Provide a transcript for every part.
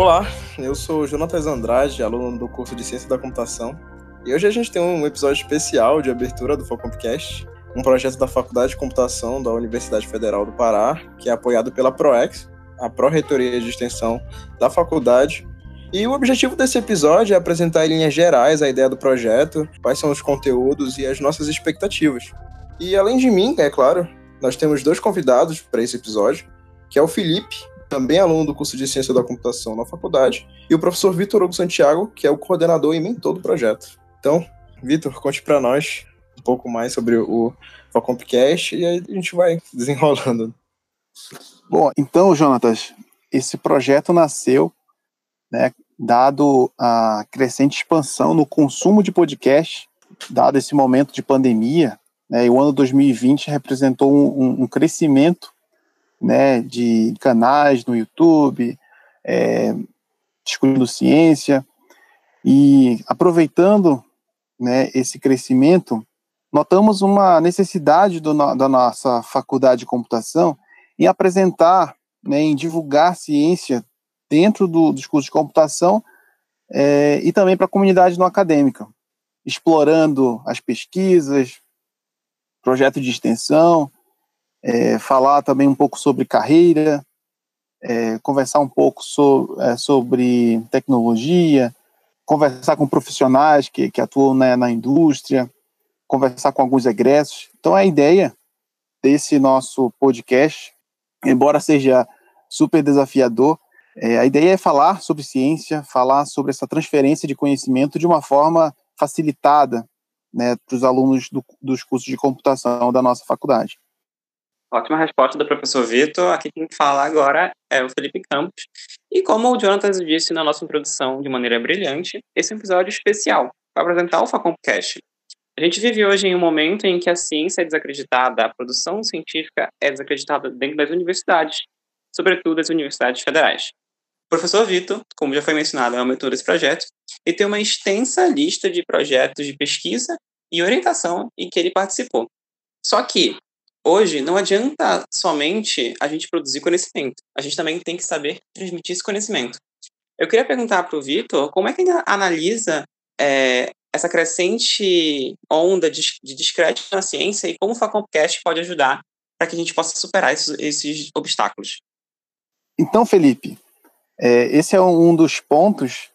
Olá, eu sou Jonatas Andrade, aluno do curso de Ciência da Computação, e hoje a gente tem um episódio especial de abertura do Focompcast, um projeto da Faculdade de Computação da Universidade Federal do Pará, que é apoiado pela ProEx, a Pró-Reitoria de Extensão da faculdade. E o objetivo desse episódio é apresentar em linhas gerais a ideia do projeto, quais são os conteúdos e as nossas expectativas. E além de mim, é claro, nós temos dois convidados para esse episódio, que é o Felipe, também aluno do curso de Ciência da Computação na faculdade, e o professor Vitor Hugo Santiago, que é o coordenador e mentor do projeto. Então, Vitor, conte para nós um pouco mais sobre o Facompcast e aí a gente vai desenrolando. Bom, então, Jonatas, esse projeto nasceu, né, dado a crescente expansão no consumo de podcast, dado esse momento de pandemia, né, e o ano 2020 representou um, um crescimento né, de canais no YouTube, é, discutindo ciência, e aproveitando né, esse crescimento, notamos uma necessidade do, da nossa faculdade de computação em apresentar, né, em divulgar ciência dentro do, dos cursos de computação é, e também para a comunidade não acadêmica, explorando as pesquisas, projeto de extensão, é, falar também um pouco sobre carreira, é, conversar um pouco so, é, sobre tecnologia, conversar com profissionais que, que atuam na indústria, conversar com alguns egressos. Então, a ideia desse nosso podcast, embora seja super desafiador, é, a ideia é falar sobre ciência, falar sobre essa transferência de conhecimento de uma forma facilitada né, para os alunos do, dos cursos de computação da nossa faculdade. Ótima resposta do professor Vitor. Aqui quem fala agora é o Felipe Campos. E como o Jonathan disse na nossa introdução de maneira brilhante, esse é um episódio especial para apresentar o Facompcast. A gente vive hoje em um momento em que a ciência é desacreditada, a produção científica é desacreditada dentro das universidades, sobretudo as universidades federais. O professor Vitor, como já foi mencionado, é o mentor desse projeto e tem uma extensa lista de projetos de pesquisa e orientação em que ele participou. Só que, hoje, não adianta somente a gente produzir conhecimento, a gente também tem que saber transmitir esse conhecimento. Eu queria perguntar para o Vitor como é que ele analisa é, essa crescente onda de, de descrédito na ciência e como o Facompcast pode ajudar para que a gente possa superar esses, esses obstáculos. Então, Felipe, é, esse é um dos pontos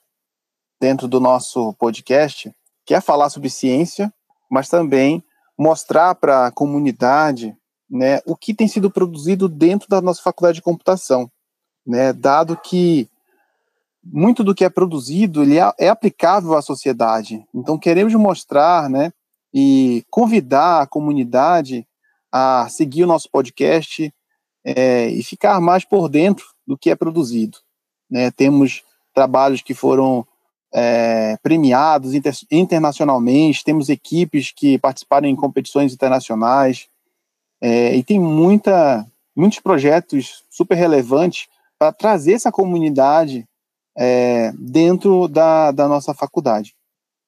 dentro do nosso podcast, que é falar sobre ciência, mas também mostrar para a comunidade né, o que tem sido produzido dentro da nossa faculdade de computação, né, dado que muito do que é produzido ele é, é aplicável à sociedade. Então queremos mostrar, né, e convidar a comunidade a seguir o nosso podcast é, e ficar mais por dentro do que é produzido. Né? Temos trabalhos que foram é, premiados inter, internacionalmente, temos equipes que participaram em competições internacionais, é, e tem muita, muitos projetos super relevantes para trazer essa comunidade é, dentro da, da nossa faculdade.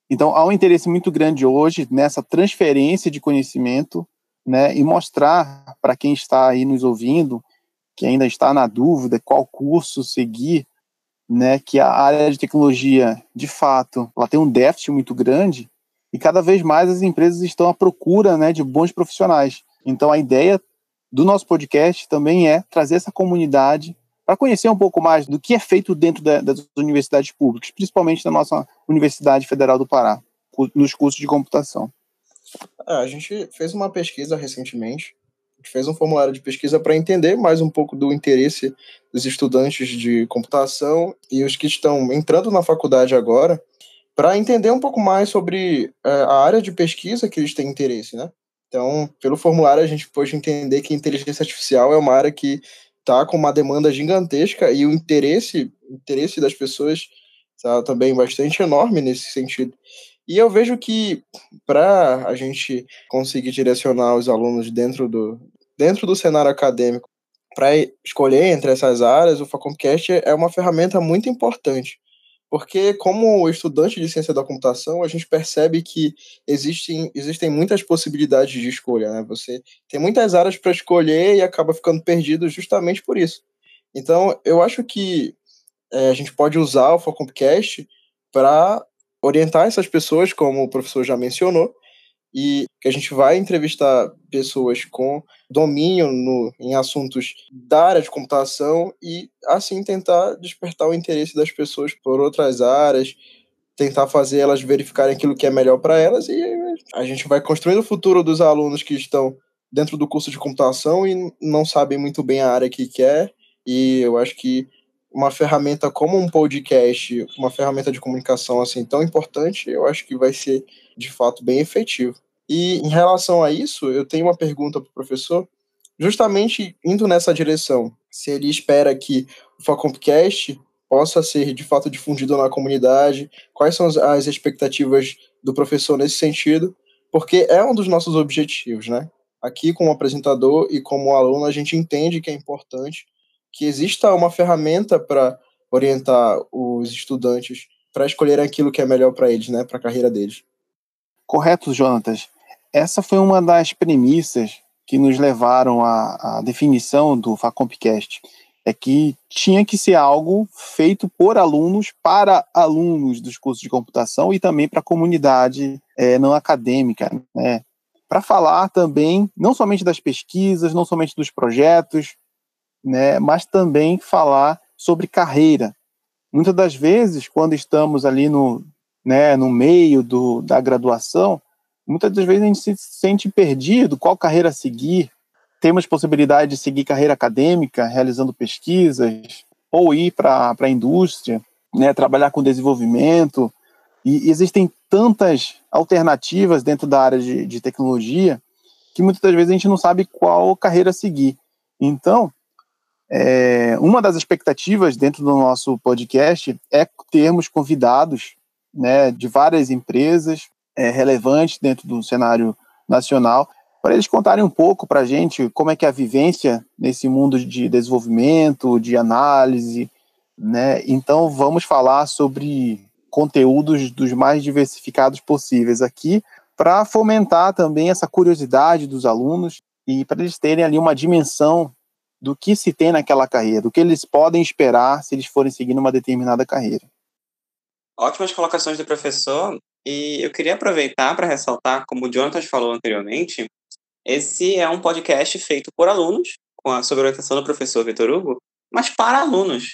Então, há um interesse muito grande hoje nessa transferência de conhecimento né, e mostrar para quem está aí nos ouvindo que ainda está na dúvida qual curso seguir, né, que a área de tecnologia, de fato, ela tem um déficit muito grande e cada vez mais as empresas estão à procura, né, de bons profissionais. Então a ideia do nosso podcast também é trazer essa comunidade para conhecer um pouco mais do que é feito dentro da, das universidades públicas, principalmente na nossa Universidade Federal do Pará, nos cursos de computação. É, a gente fez uma pesquisa recentemente fez um formulário de pesquisa para entender mais um pouco do interesse dos estudantes de computação e os que estão entrando na faculdade agora, para entender um pouco mais sobre é, a área de pesquisa que eles têm interesse, né? Então, pelo formulário, a gente pôde entender que inteligência artificial é uma área que está com uma demanda gigantesca e o interesse, interesse das pessoas está também bastante enorme nesse sentido. E eu vejo que para a gente conseguir direcionar os alunos dentro do, dentro do cenário acadêmico para escolher entre essas áreas, o Faconcast é uma ferramenta muito importante. Porque, como estudante de ciência da computação, a gente percebe que existem, existem muitas possibilidades de escolha. Né? Você tem muitas áreas para escolher e acaba ficando perdido justamente por isso. Então, eu acho que é, a gente pode usar o Facompcast para orientar essas pessoas, como o professor já mencionou, e que a gente vai entrevistar pessoas com domínio no, em assuntos da área de computação e assim tentar despertar o interesse das pessoas por outras áreas, tentar fazer elas verificarem aquilo que é melhor para elas e a gente vai construindo o futuro dos alunos que estão dentro do curso de computação e não sabem muito bem a área que quer. E eu acho que uma ferramenta como um podcast, uma ferramenta de comunicação assim tão importante, eu acho que vai ser de fato bem efetivo. E em relação a isso, eu tenho uma pergunta para o professor, justamente indo nessa direção. Se ele espera que o Facompcast possa ser de fato difundido na comunidade, quais são as expectativas do professor nesse sentido, porque é um dos nossos objetivos, né? Aqui, como apresentador e como aluno, a gente entende que é importante que exista uma ferramenta para orientar os estudantes para escolher aquilo que é melhor para eles, né, para a carreira deles. Correto, Jonatas. Essa foi uma das premissas que nos levaram à, à definição do Facompcast. É que tinha que ser algo feito por alunos, para alunos dos cursos de computação e também para a comunidade é, não acadêmica, né? Para falar também, não somente das pesquisas, não somente dos projetos, né, mas também falar sobre carreira. Muitas das vezes, quando estamos ali no, né, no meio do, da graduação, muitas das vezes a gente se sente perdido, qual carreira seguir. Temos possibilidade de seguir carreira acadêmica, realizando pesquisas, ou ir para a indústria, né, trabalhar com desenvolvimento. E existem tantas alternativas dentro da área de, de tecnologia que muitas das vezes a gente não sabe qual carreira seguir. Então, é, uma das expectativas dentro do nosso podcast é termos convidados né, de várias empresas é, relevantes dentro do cenário nacional para eles contarem um pouco para a gente como é que é a vivência nesse mundo de desenvolvimento, de análise, né? Então vamos falar sobre conteúdos dos mais diversificados possíveis aqui para fomentar também essa curiosidade dos alunos e para eles terem ali uma dimensão do que se tem naquela carreira, do que eles podem esperar se eles forem seguindo uma determinada carreira. Ótimas colocações do professor, e eu queria aproveitar para ressaltar, como o Jonathan falou anteriormente, esse é um podcast feito por alunos, com a sob orientação do professor Vitor Hugo, mas para alunos.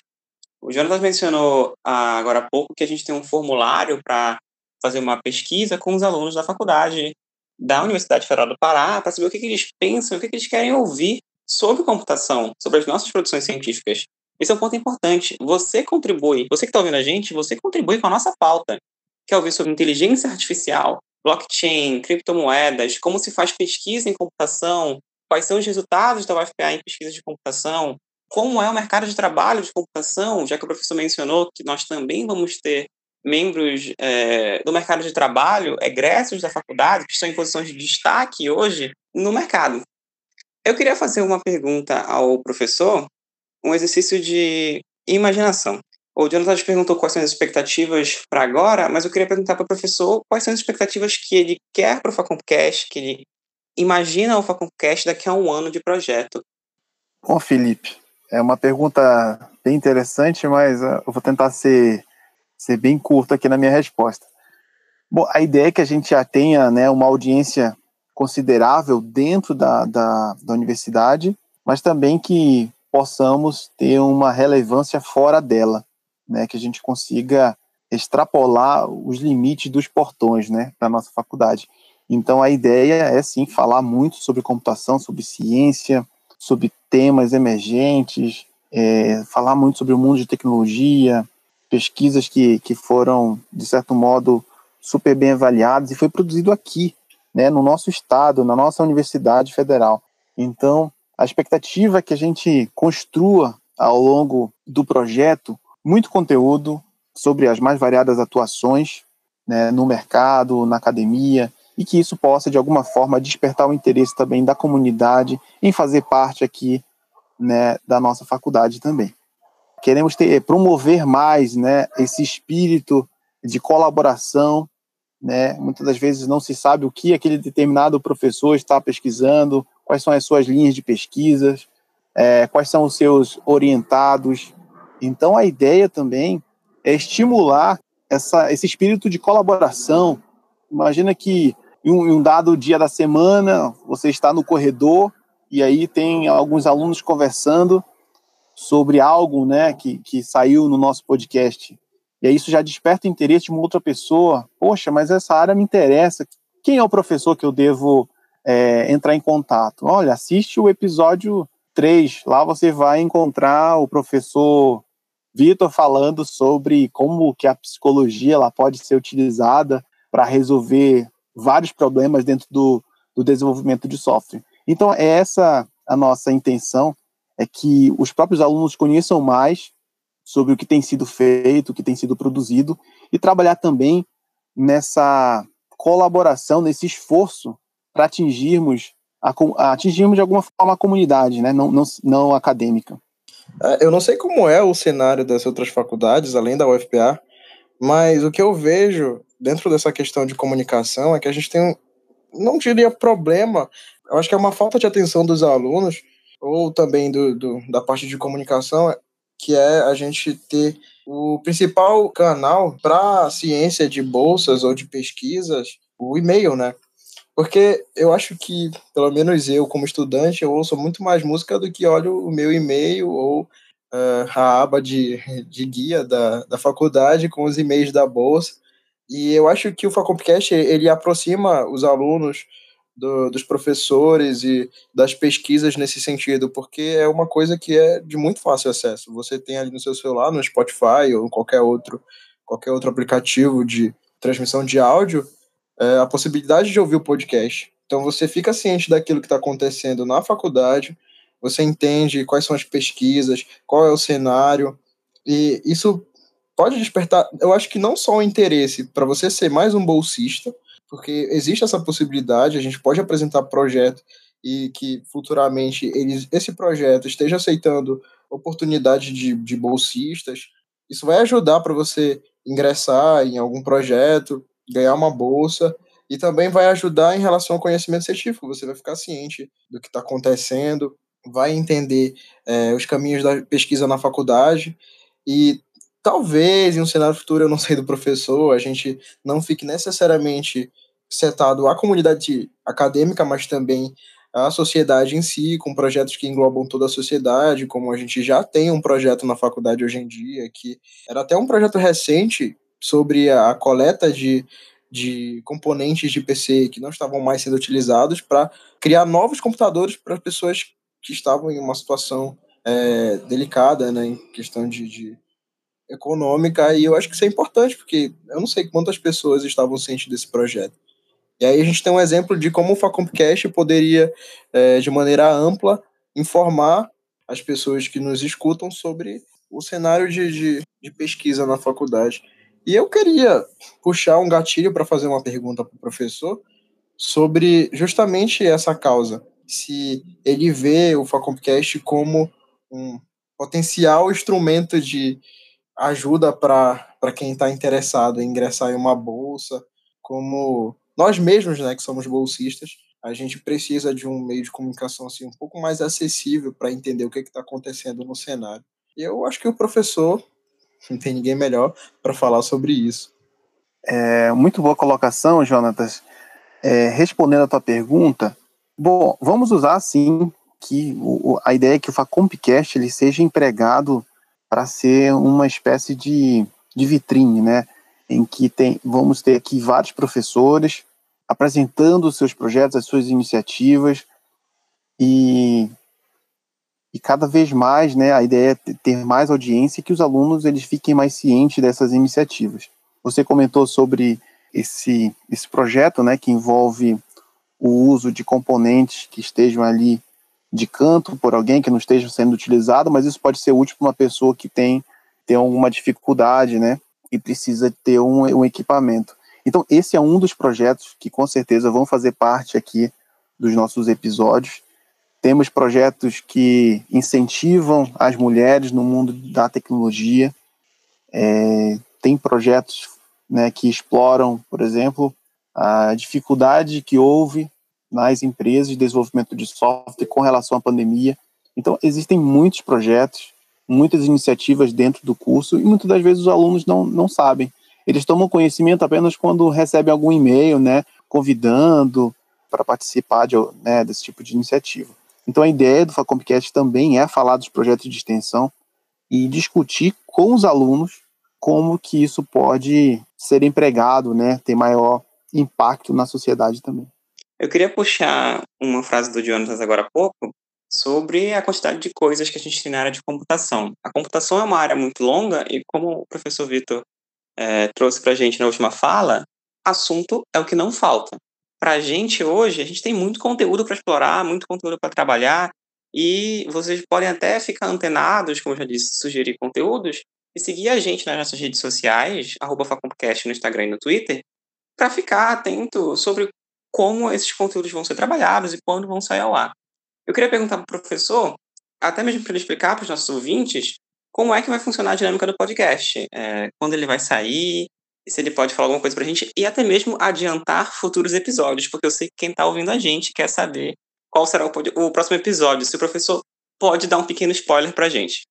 O Jonathan mencionou ah, agora há pouco que a gente tem um formulário para fazer uma pesquisa com os alunos da faculdade da Universidade Federal do Pará, para saber o que, eles pensam, o que eles querem ouvir sobre computação, sobre as nossas produções científicas. Esse é um ponto importante. Você contribui, você que está ouvindo a gente, você contribui com a nossa pauta. Quer ouvir sobre inteligência artificial, blockchain, criptomoedas, como se faz pesquisa em computação, quais são os resultados da UFPA em pesquisa de computação, como é o mercado de trabalho de computação, já que o professor mencionou que nós também vamos ter membros é, do mercado de trabalho, egressos da faculdade, que estão em posições de destaque hoje no mercado. Eu queria fazer uma pergunta ao professor, um exercício de imaginação. O Jonathan perguntou quais são as expectativas para agora, mas eu queria perguntar para o professor quais são as expectativas que ele quer para o Faconcast, que ele imagina o Faconcast daqui a um ano de projeto. Bom, Felipe, é uma pergunta bem interessante, mas uh, eu vou tentar ser, ser bem curto aqui na minha resposta. Bom, a ideia é que a gente já tenha né, uma audiência considerável dentro da, da, da universidade, mas também que possamos ter uma relevância fora dela, né, que a gente consiga extrapolar os limites dos portões, né, para nossa faculdade. Então a ideia é sim falar muito sobre computação, sobre ciência, sobre temas emergentes, é, falar muito sobre o mundo de tecnologia, pesquisas que, que foram de certo modo super bem avaliadas e foi produzido aqui né, no nosso estado, na nossa Universidade Federal. Então, a expectativa é que a gente construa ao longo do projeto muito conteúdo sobre as mais variadas atuações né, no mercado, na academia, e que isso possa, de alguma forma, despertar o interesse também da comunidade em fazer parte aqui né, da nossa faculdade também. Queremos ter, promover mais né, esse espírito de colaboração né? Muitas das vezes não se sabe o que aquele determinado professor está pesquisando, quais são as suas linhas de pesquisas, é, quais são os seus orientados. Então a ideia também é estimular essa, esse espírito de colaboração. Imagina que em um, em um dado dia da semana você está no corredor e aí tem alguns alunos conversando sobre algo né, que, que saiu no nosso podcast. E aí isso já desperta o interesse de uma outra pessoa. Poxa, mas essa área me interessa. Quem é o professor que eu devo é, entrar em contato? Olha, assiste o episódio 3. Lá você vai encontrar o professor Vitor falando sobre como que a psicologia ela pode ser utilizada para resolver vários problemas dentro do, do desenvolvimento de software. Então, é essa a nossa intenção, é que os próprios alunos conheçam mais sobre o que tem sido feito, o que tem sido produzido, e trabalhar também nessa colaboração, nesse esforço para atingirmos, a, atingirmos de alguma forma a comunidade, né? não, não, não acadêmica. É, eu não sei como é o cenário das outras faculdades, além da UFPA, mas o que eu vejo dentro dessa questão de comunicação é que a gente tem um, não diria problema, eu acho que é uma falta de atenção dos alunos, ou também do, do da parte de comunicação, que é a gente ter o principal canal para ciência de bolsas ou de pesquisas, o e-mail, né? Porque eu acho que, pelo menos eu, como estudante, eu ouço muito mais música do que olho o meu e-mail ou uh, a aba de, de guia da, da faculdade com os e-mails da bolsa. E eu acho que o Facompcast, ele aproxima os alunos do, dos professores e das pesquisas nesse sentido, porque é uma coisa que é de muito fácil acesso. Você tem ali no seu celular, no Spotify ou qualquer outro, qualquer outro aplicativo de transmissão de áudio, é, a possibilidade de ouvir o podcast. Então você fica ciente daquilo que está acontecendo na faculdade, você entende quais são as pesquisas, qual é o cenário, e isso pode despertar, eu acho que não só o interesse para você ser mais um bolsista, porque existe essa possibilidade, a gente pode apresentar projeto e que futuramente eles, esse projeto esteja aceitando oportunidade de, de bolsistas. Isso vai ajudar para você ingressar em algum projeto, ganhar uma bolsa e também vai ajudar em relação ao conhecimento científico. Você vai ficar ciente do que está acontecendo, vai entender é, os caminhos da pesquisa na faculdade e talvez em um cenário futuro, eu não sei do professor, a gente não fique necessariamente setado à comunidade acadêmica, mas também à sociedade em si, com projetos que englobam toda a sociedade, como a gente já tem um projeto na faculdade hoje em dia, que era até um projeto recente sobre a coleta de, de componentes de PC que não estavam mais sendo utilizados para criar novos computadores para pessoas que estavam em uma situação é, delicada, né, em questão de, de, econômica, e eu acho que isso é importante, porque eu não sei quantas pessoas estavam cientes desse projeto. E aí a gente tem um exemplo de como o Facompcast poderia, é, de maneira ampla, informar as pessoas que nos escutam sobre o cenário de, de, de pesquisa na faculdade. E eu queria puxar um gatilho para fazer uma pergunta para o professor sobre justamente essa causa. Se ele vê o Facompcast como um potencial instrumento de ajuda para quem está interessado em ingressar em uma bolsa, como nós mesmos, né, que somos bolsistas, a gente precisa de um meio de comunicação assim um pouco mais acessível para entender o que está acontecendo no cenário. E eu acho que o professor não tem ninguém melhor para falar sobre isso. É, muito boa colocação, Jonatas. É, respondendo a tua pergunta, bom, vamos usar sim que o, a ideia é que o Facompcast ele seja empregado para ser uma espécie de, de vitrine, né? Em que tem, vamos ter aqui vários professores apresentando os seus projetos, as suas iniciativas e e cada vez mais, né, a ideia é ter mais audiência e que os alunos eles fiquem mais cientes dessas iniciativas. Você comentou sobre esse esse projeto, né, que envolve o uso de componentes que estejam ali de canto por alguém que não esteja sendo utilizado, mas isso pode ser útil para uma pessoa que tem tem alguma dificuldade, né, e precisa ter um, um equipamento. Então esse é um dos projetos que com certeza vão fazer parte aqui dos nossos episódios temos projetos que incentivam as mulheres no mundo da tecnologia. É, tem projetos né, que exploram, por exemplo, a dificuldade que houve nas empresas de desenvolvimento de software com relação à pandemia. Então, existem muitos projetos muitas iniciativas dentro do curso e muitas das vezes os alunos não, não sabem. Eles tomam conhecimento apenas quando recebem algum e-mail, né, convidando para participar de, né, desse tipo de iniciativa. Então a ideia do Facompcast também é falar dos projetos de extensão e discutir com os alunos como que isso pode ser empregado, né, ter maior impacto na sociedade também. Eu queria puxar uma frase do Jonas agora há pouco sobre a quantidade de coisas que a gente tem na área de computação. A computação é uma área muito longa e, como o professor Vitor é, trouxe para a gente na última fala, assunto é o que não falta. Para a gente hoje, a gente tem muito conteúdo para explorar, muito conteúdo para trabalhar, e vocês podem até ficar antenados, como eu já disse, sugerir conteúdos, e seguir a gente nas nossas redes sociais, arroba no Instagram e no Twitter, para ficar atento sobre como esses conteúdos vão ser trabalhados e quando vão sair ao ar. Eu queria perguntar para o professor, até mesmo para ele explicar para os nossos ouvintes, como é que vai funcionar a dinâmica do podcast, é, quando ele vai sair, se ele pode falar alguma coisa para a gente, e até mesmo adiantar futuros episódios, porque eu sei que quem está ouvindo a gente quer saber qual será o, o próximo episódio, se o professor pode dar um pequeno spoiler para a gente.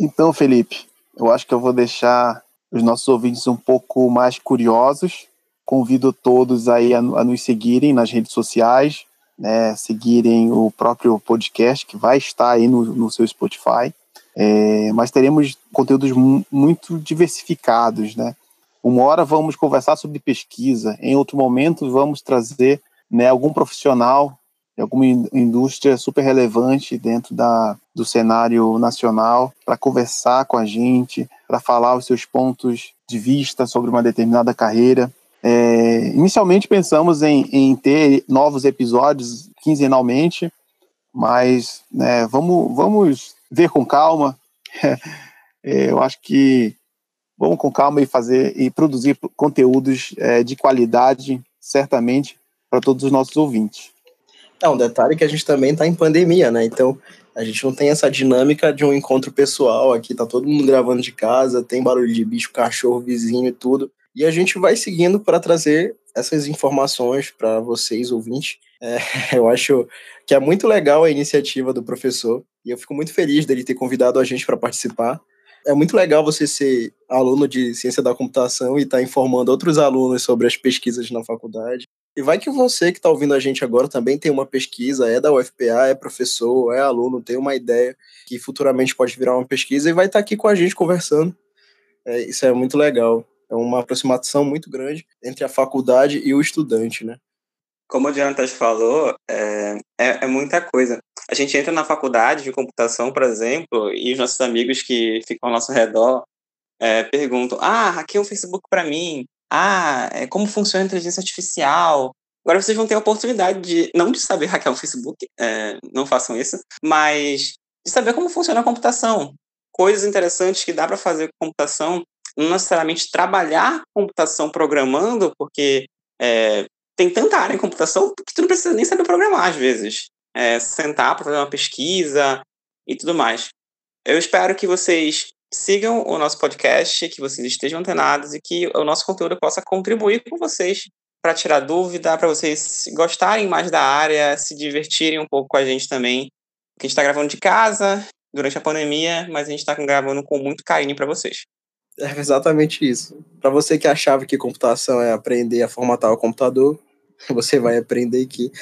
Então, Felipe, eu acho que eu vou deixar os nossos ouvintes um pouco mais curiosos. Convido todos aí a, a nos seguirem nas redes sociais, né, seguirem o próprio podcast que vai estar aí no, no seu Spotify. É, mas teremos conteúdos muito diversificados, né? Uma hora vamos conversar sobre pesquisa, em outro momento vamos trazer né, algum profissional alguma indústria super relevante dentro da, do cenário nacional para conversar com a gente, para falar os seus pontos de vista sobre uma determinada carreira. É, inicialmente pensamos em, em, ter novos episódios quinzenalmente, mas né, vamos, vamos ver com calma. É, eu acho que vamos com calma e fazer e produzir conteúdos é, de qualidade, certamente, para todos os nossos ouvintes. É, um detalhe que a gente também está em pandemia, né? Então, a gente não tem essa dinâmica de um encontro pessoal aqui, tá todo mundo gravando de casa, tem barulho de bicho, cachorro, vizinho e tudo. E a gente vai seguindo para trazer essas informações para vocês, ouvintes. É, eu acho que é muito legal a iniciativa do professor e eu fico muito feliz dele ter convidado a gente para participar. É muito legal você ser aluno de ciência da computação e estar tá informando outros alunos sobre as pesquisas na faculdade. E vai que você que está ouvindo a gente agora também tem uma pesquisa, é da UFPA, é professor, é aluno, tem uma ideia que futuramente pode virar uma pesquisa e vai estar tá aqui com a gente conversando. É, isso é muito legal. É uma aproximação muito grande entre a faculdade e o estudante, né? Como o Jonathan falou, é, é, é muita coisa. A gente entra na faculdade de computação, por exemplo, e os nossos amigos que ficam ao nosso redor é, perguntam: ah, hackeia o Facebook para mim, ah, é, como funciona a inteligência artificial. Agora vocês vão ter a oportunidade de, não de saber hackear o Facebook, é, não façam isso, mas de saber como funciona a computação. Coisas interessantes que dá para fazer com computação, não necessariamente trabalhar computação programando, porque é, tem tanta área em computação que tu não precisa nem saber programar às vezes. É, sentar para fazer uma pesquisa e tudo mais. Eu espero que vocês sigam o nosso podcast, que vocês estejam antenados e que o nosso conteúdo possa contribuir com vocês para tirar dúvida, para vocês gostarem mais da área, se divertirem um pouco com a gente também. Porque a gente está gravando de casa durante a pandemia, mas a gente está gravando com muito carinho para vocês. É exatamente isso. Para você que achava que computação é aprender a formatar o computador, você vai aprender que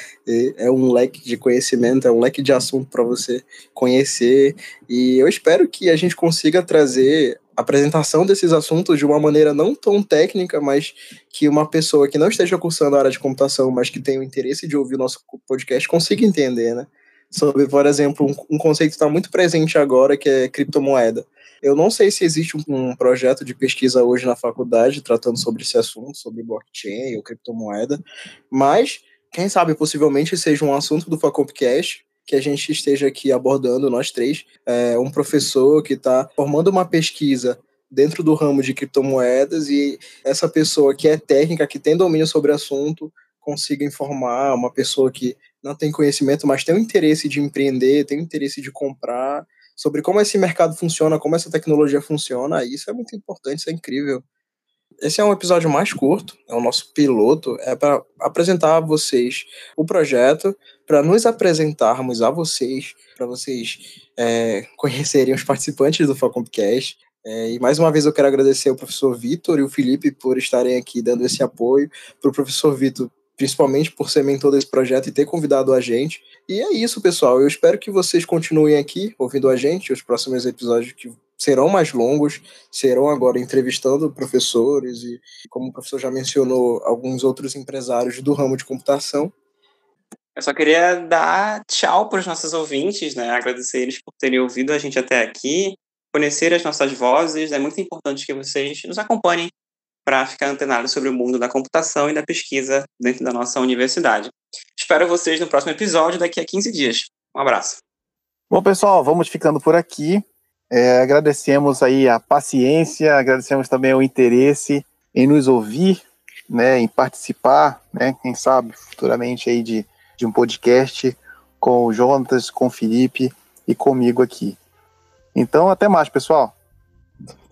é um leque de conhecimento, é um leque de assunto para você conhecer. E eu espero que a gente consiga trazer a apresentação desses assuntos de uma maneira não tão técnica, mas que uma pessoa que não esteja cursando a área de computação, mas que tenha o interesse de ouvir o nosso podcast, consiga entender, né? Sobre, por exemplo, um, um conceito que está muito presente agora, que é criptomoeda. Eu não sei se existe um, projeto de pesquisa hoje na faculdade tratando sobre esse assunto, sobre blockchain ou criptomoeda, mas quem sabe possivelmente seja um assunto do Facompcast que a gente esteja aqui abordando, nós três, é, um professor que está formando uma pesquisa dentro do ramo de criptomoedas e essa pessoa que é técnica, que tem domínio sobre o assunto, consiga informar uma pessoa que não tem conhecimento, mas tem o interesse de empreender, tem o interesse de comprar sobre como esse mercado funciona, como essa tecnologia funciona. Isso é muito importante, isso é incrível. esse é um episódio mais curto, é o nosso piloto, é para apresentar a vocês o projeto, para nos apresentarmos a vocês, para vocês é, conhecerem os participantes do Facompcast. É, e mais uma vez eu quero agradecer ao professor Vitor e o Felipe por estarem aqui dando esse apoio, para o professor Vitor principalmente por ser mentor desse projeto e ter convidado a gente. E é isso, pessoal. Eu espero que vocês continuem aqui ouvindo a gente, os próximos episódios que serão mais longos, serão agora entrevistando professores e, como o professor já mencionou, alguns outros empresários do ramo de computação. Eu só queria dar tchau para os nossos ouvintes, né? Agradecer eles por terem ouvido a gente até aqui, conhecer as nossas vozes. É muito importante que vocês nos acompanhem para ficar antenado sobre o mundo da computação e da pesquisa dentro da nossa universidade. Espero vocês no próximo episódio daqui a 15 dias. Um abraço. Bom, pessoal, vamos ficando por aqui. É, agradecemos aí a paciência, agradecemos também o interesse em nos ouvir, né, em participar, né, quem sabe futuramente aí de, de um podcast com o Jonas, com o Felipe e comigo aqui. Então, até mais, pessoal.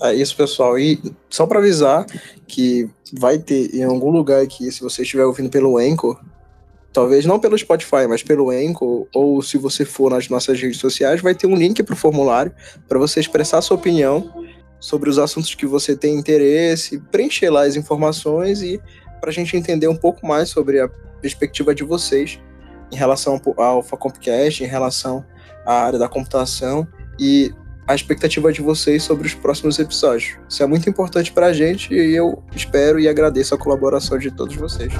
É isso, pessoal. E só para avisar que vai ter em algum lugar aqui, se você estiver ouvindo pelo Anchor, talvez não pelo Spotify, mas pelo Anchor, ou se você for nas nossas redes sociais, vai ter um link para o formulário para você expressar sua opinião sobre os assuntos que você tem interesse, preencher lá as informações e para a gente entender um pouco mais sobre a perspectiva de vocês em relação ao Facompcast, em relação à área da computação e a expectativa de vocês sobre os próximos episódios. Isso é muito importante para a gente e eu espero e agradeço a colaboração de todos vocês.